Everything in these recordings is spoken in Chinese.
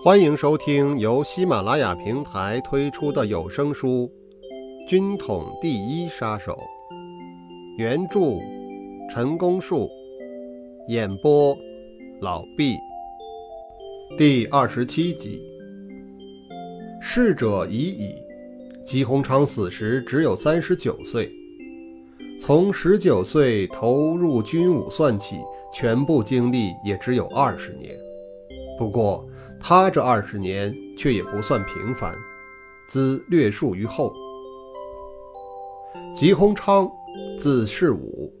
欢迎收听由喜马拉雅平台推出的有声书《军统第一杀手》，原著陈功树，演播老毕，第二十七集。逝者已矣，吉鸿昌死时只有三十九岁。从十九岁投入军伍算起，全部经历也只有二十年。不过，他这二十年却也不算平凡，兹略述于后。吉鸿昌，字世武，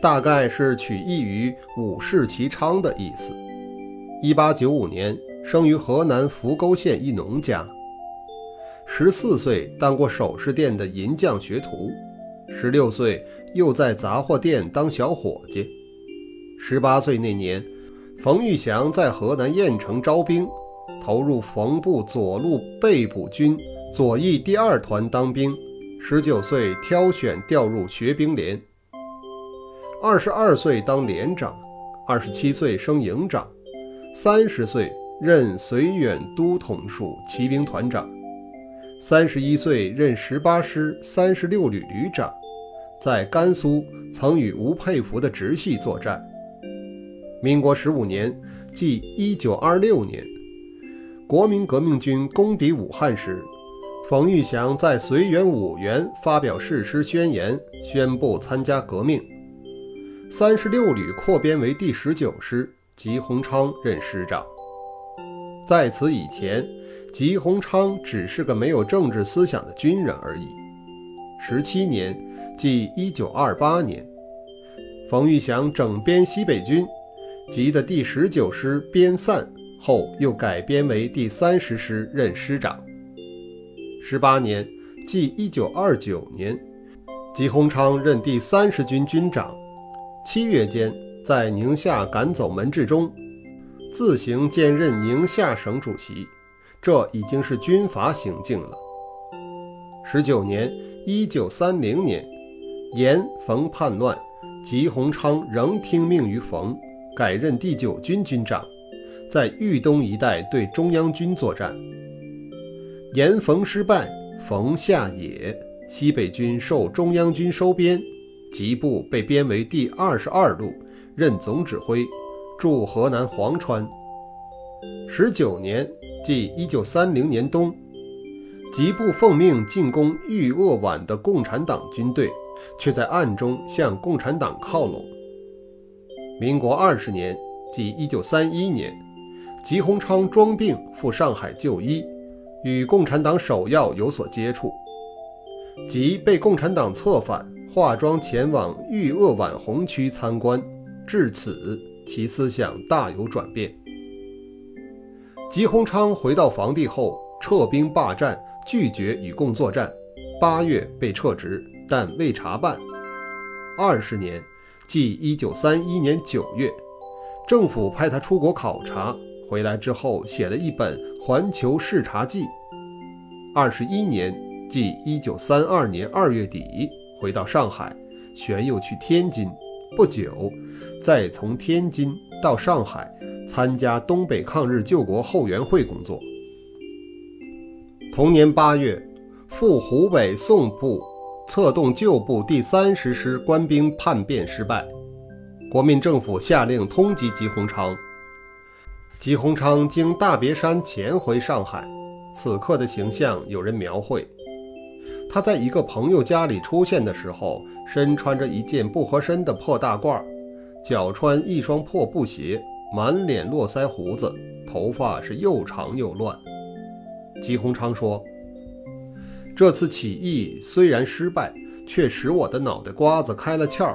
大概是取意于武士其昌的意思。一八九五年生于河南扶沟县一农家，十四岁当过首饰店的银匠学徒，十六岁又在杂货店当小伙计，十八岁那年。冯玉祥在河南郾城招兵，投入冯部左路被捕军左翼第二团当兵。十九岁挑选调入学兵连，二十二岁当连长，二十七岁升营长，三十岁任绥远都统署骑兵团长，三十一岁任十八师三十六旅旅长，在甘肃曾与吴佩孚的直系作战。民国十五年，即一九二六年，国民革命军攻抵武汉时，冯玉祥在绥远五原发表誓师宣言，宣布参加革命。三十六旅扩编为第十九师，吉鸿昌任师长。在此以前，吉鸿昌只是个没有政治思想的军人而已。十七年，即一九二八年，冯玉祥整编西北军。即的第十九师编散后，又改编为第三十师任师长。十八年，即一九二九年，吉鸿昌任第三十军军长。七月间，在宁夏赶走门志忠，自行兼任宁夏省主席，这已经是军阀行径了。十九年，一九三零年，严冯叛乱，吉鸿昌仍听命于冯。改任第九军军长，在豫东一带对中央军作战。严冯失败，冯下野，西北军受中央军收编，吉部被编为第二十二路，任总指挥，驻河南潢川。十九年，即一九三零年冬，吉部奉命进攻豫鄂皖的共产党军队，却在暗中向共产党靠拢。民国二十年，即一九三一年，吉鸿昌装病赴上海就医，与共产党首要有所接触，即被共产党策反，化妆前往豫鄂皖红区参观，至此其思想大有转变。吉鸿昌回到房地后，撤兵罢战，拒绝与共作战，八月被撤职，但未查办。二十年。即一九三一年九月，政府派他出国考察，回来之后写了一本《环球视察记》。二十一年，即一九三二年二月底，回到上海，旋又去天津。不久，再从天津到上海，参加东北抗日救国后援会工作。同年八月，赴湖北宋部。策动旧部第三十师官兵叛变失败，国民政府下令通缉吉鸿昌。吉鸿昌经大别山潜回上海，此刻的形象有人描绘：他在一个朋友家里出现的时候，身穿着一件不合身的破大褂，脚穿一双破布鞋，满脸络腮胡子，头发是又长又乱。吉鸿昌说。这次起义虽然失败，却使我的脑袋瓜子开了窍。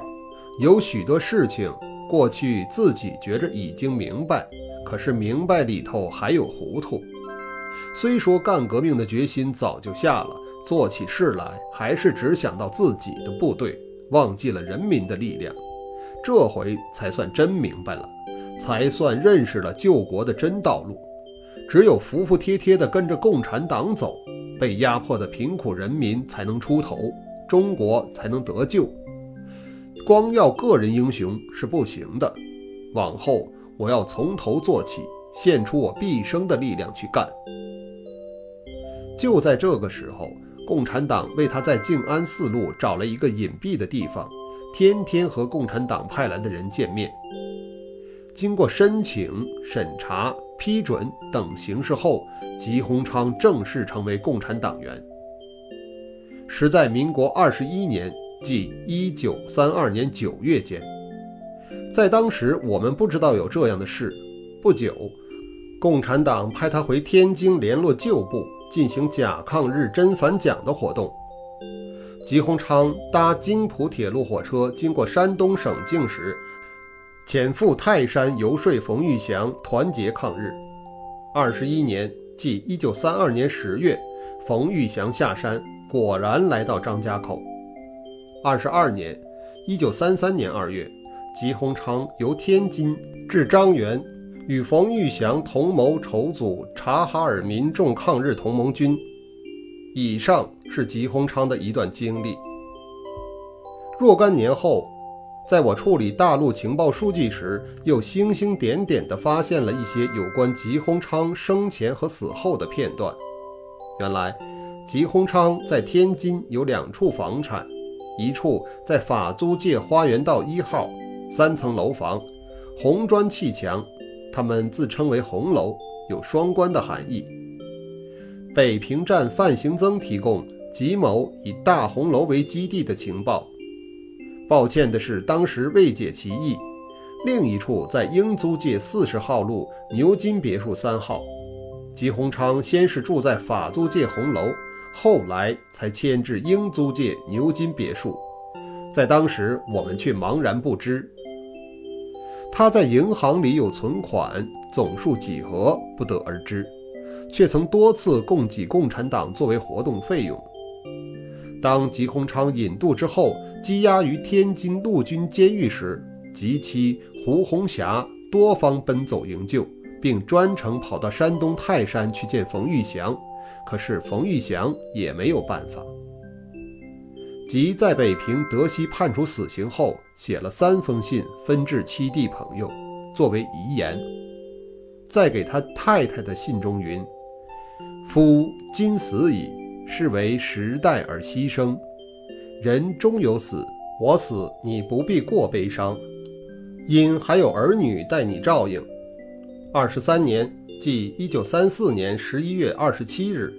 有许多事情，过去自己觉着已经明白，可是明白里头还有糊涂。虽说干革命的决心早就下了，做起事来还是只想到自己的部队，忘记了人民的力量。这回才算真明白了，才算认识了救国的真道路。只有服服帖帖地跟着共产党走。被压迫的贫苦人民才能出头，中国才能得救。光要个人英雄是不行的。往后我要从头做起，献出我毕生的力量去干。就在这个时候，共产党为他在静安寺路找了一个隐蔽的地方，天天和共产党派来的人见面。经过申请、审查、批准等形式后，吉鸿昌正式成为共产党员。时在民国二十一年，即一九三二年九月间，在当时我们不知道有这样的事。不久，共产党派他回天津联络旧部。进行假抗日真反蒋的活动。吉鸿昌搭京浦铁路火车经过山东省境时，潜赴泰山游说冯玉祥团结抗日。二十一年，即一九三二年十月，冯玉祥下山，果然来到张家口。二十二年，一九三三年二月，吉鸿昌由天津至张园。与冯玉祥同谋筹组察哈尔民众抗日同盟军。以上是吉鸿昌的一段经历。若干年后，在我处理大陆情报数据时，又星星点点地发现了一些有关吉鸿昌生前和死后的片段。原来，吉鸿昌在天津有两处房产，一处在法租界花园道一号，三层楼房，红砖砌墙。他们自称为“红楼”，有双关的含义。北平站范行增提供吉某以大红楼为基地的情报。抱歉的是，当时未解其意。另一处在英租界四十号路牛津别墅三号。吉鸿昌先是住在法租界红楼，后来才迁至英租界牛津别墅。在当时，我们却茫然不知。他在银行里有存款，总数几何不得而知，却曾多次供给共产党作为活动费用。当吉鸿昌引渡之后，羁押于天津陆军监狱时，吉妻胡红霞多方奔走营救，并专程跑到山东泰山去见冯玉祥，可是冯玉祥也没有办法。即在北平德西判处死刑后，写了三封信分至七弟朋友，作为遗言。在给他太太的信中云：“夫今死矣，是为时代而牺牲。人终有死，我死你不必过悲伤，因还有儿女待你照应。”二十三年，即一九三四年十一月二十七日。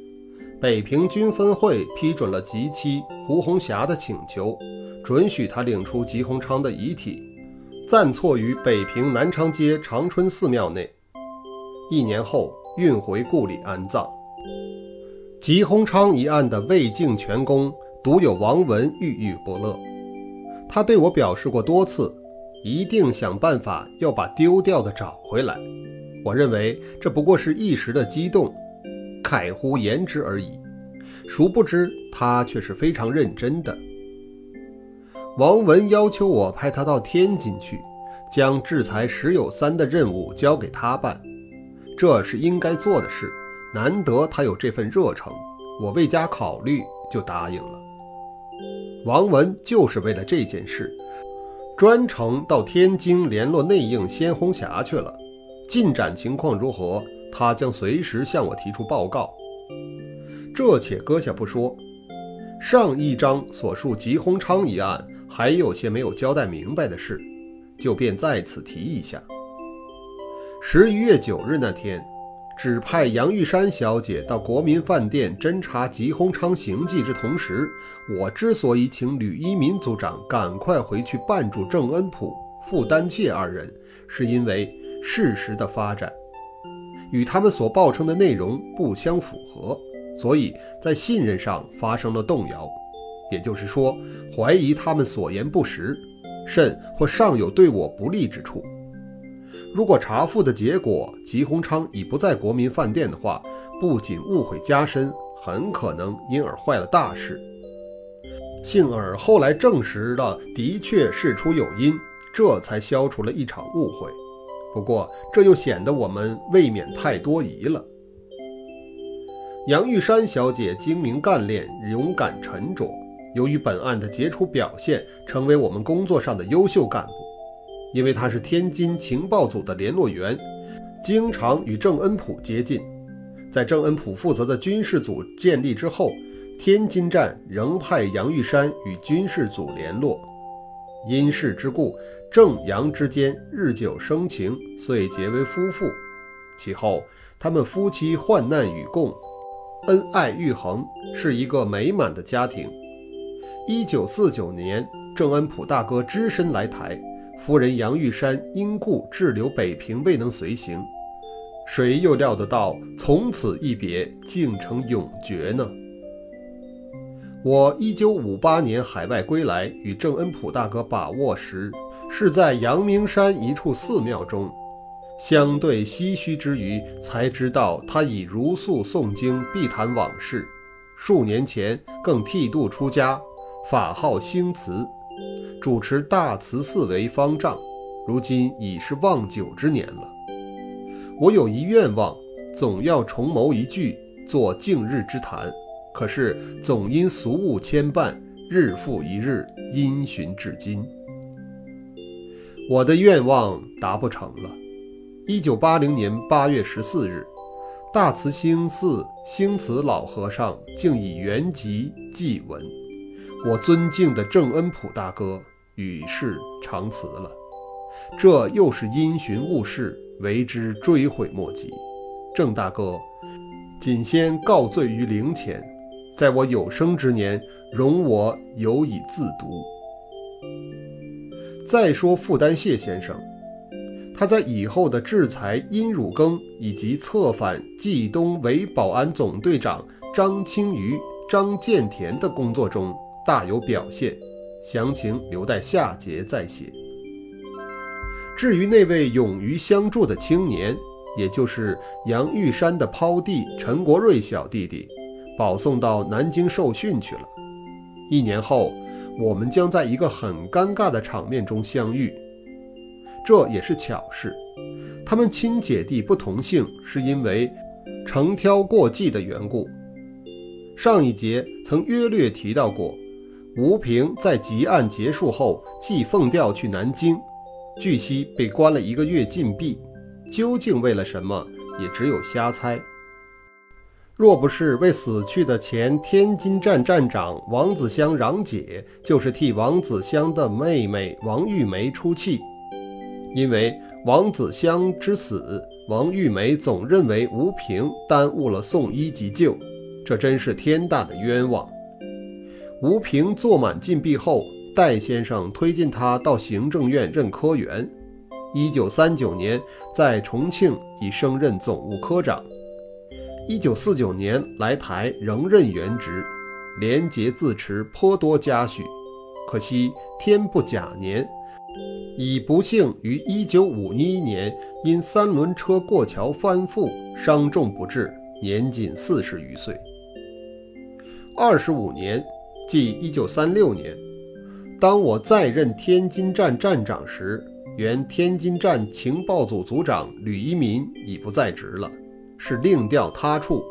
北平军分会批准了吉妻胡红霞的请求，准许他领出吉鸿昌的遗体，暂错于北平南昌街长春寺庙内。一年后运回故里安葬。吉鸿昌一案的魏晋全功，独有王文郁郁不乐。他对我表示过多次，一定想办法要把丢掉的找回来。我认为这不过是一时的激动。慨乎言之而已，殊不知他却是非常认真的。王文要求我派他到天津去，将制裁石友三的任务交给他办，这是应该做的事。难得他有这份热诚，我未加考虑就答应了。王文就是为了这件事，专程到天津联络内应先红霞去了。进展情况如何？他将随时向我提出报告。这且搁下不说，上一章所述吉鸿昌一案还有些没有交代明白的事，就便在此提一下。十一月九日那天，指派杨玉山小姐到国民饭店侦查吉鸿昌行迹之同时，我之所以请吕一民组长赶快回去办住郑恩普、傅丹切二人，是因为事实的发展。与他们所报称的内容不相符合，所以在信任上发生了动摇，也就是说，怀疑他们所言不实，甚或尚有对我不利之处。如果查复的结果吉鸿昌已不在国民饭店的话，不仅误会加深，很可能因而坏了大事。幸而后来证实了的确事出有因，这才消除了一场误会。不过，这又显得我们未免太多疑了。杨玉山小姐精明干练、勇敢沉着，由于本案的杰出表现，成为我们工作上的优秀干部。因为他是天津情报组的联络员，经常与郑恩溥接近。在郑恩溥负责的军事组建立之后，天津站仍派杨玉山与军事组联络。因事之故，郑杨之间日久生情，遂结为夫妇。其后，他们夫妻患难与共，恩爱愈恒，是一个美满的家庭。一九四九年，郑恩溥大哥只身来台，夫人杨玉山因故滞留北平，未能随行。谁又料得到，从此一别，竟成永诀呢？我一九五八年海外归来，与郑恩溥大哥把握时，是在阳明山一处寺庙中。相对唏嘘之余，才知道他已如素诵经，必谈往事。数年前更剃度出家，法号兴慈，主持大慈寺为方丈。如今已是望九之年了。我有一愿望，总要重谋一聚，做净日之谈。可是总因俗务牵绊，日复一日，因循至今。我的愿望达不成了。一九八零年八月十四日，大慈兴寺兴慈老和尚竟以原籍祭文，我尊敬的郑恩溥大哥与世长辞了。这又是因循误事，为之追悔莫及。郑大哥，谨先告罪于灵前，在我有生之年，容我有以自读。再说傅丹谢先生。他在以后的制裁殷汝耕以及策反冀东伪保安总队长张清瑜、张建田的工作中大有表现，详情留待下节再写。至于那位勇于相助的青年，也就是杨玉山的胞弟陈国瑞小弟弟，保送到南京受训去了。一年后，我们将在一个很尴尬的场面中相遇。这也是巧事，他们亲姐弟不同姓，是因为承挑过继的缘故。上一节曾约略提到过，吴平在集案结束后即奉调去南京，据悉被关了一个月禁闭，究竟为了什么，也只有瞎猜。若不是为死去的前天津站站长王子香攘解，就是替王子香的妹妹王玉梅出气。因为王子香之死，王玉梅总认为吴平耽误了送医急救，这真是天大的冤枉。吴平坐满禁闭后，戴先生推荐他到行政院任科员。一九三九年在重庆已升任总务科长。一九四九年来台仍任原职，廉洁自持，颇多嘉许。可惜天不假年。已不幸于1951年因三轮车过桥翻覆，伤重不治，年仅四十余岁。二十五年，即1936年，当我再任天津站站长时，原天津站情报组组长吕一民已不在职了，是另调他处，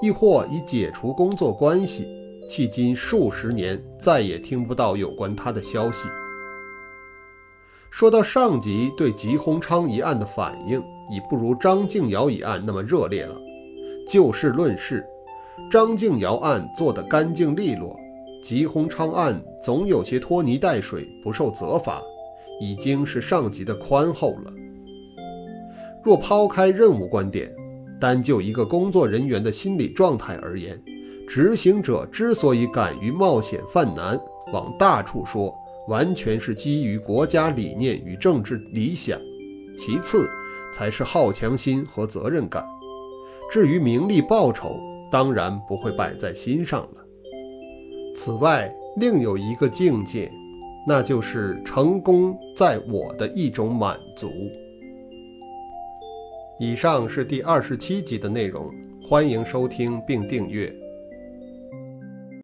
亦或已解除工作关系。迄今数十年，再也听不到有关他的消息。说到上级对吉鸿昌一案的反应，已不如张敬尧一案那么热烈了。就事论事，张敬尧案做得干净利落，吉鸿昌案总有些拖泥带水，不受责罚，已经是上级的宽厚了。若抛开任务观点，单就一个工作人员的心理状态而言，执行者之所以敢于冒险犯难，往大处说。完全是基于国家理念与政治理想，其次才是好强心和责任感。至于名利报酬，当然不会摆在心上了。此外，另有一个境界，那就是成功在我的一种满足。以上是第二十七集的内容，欢迎收听并订阅。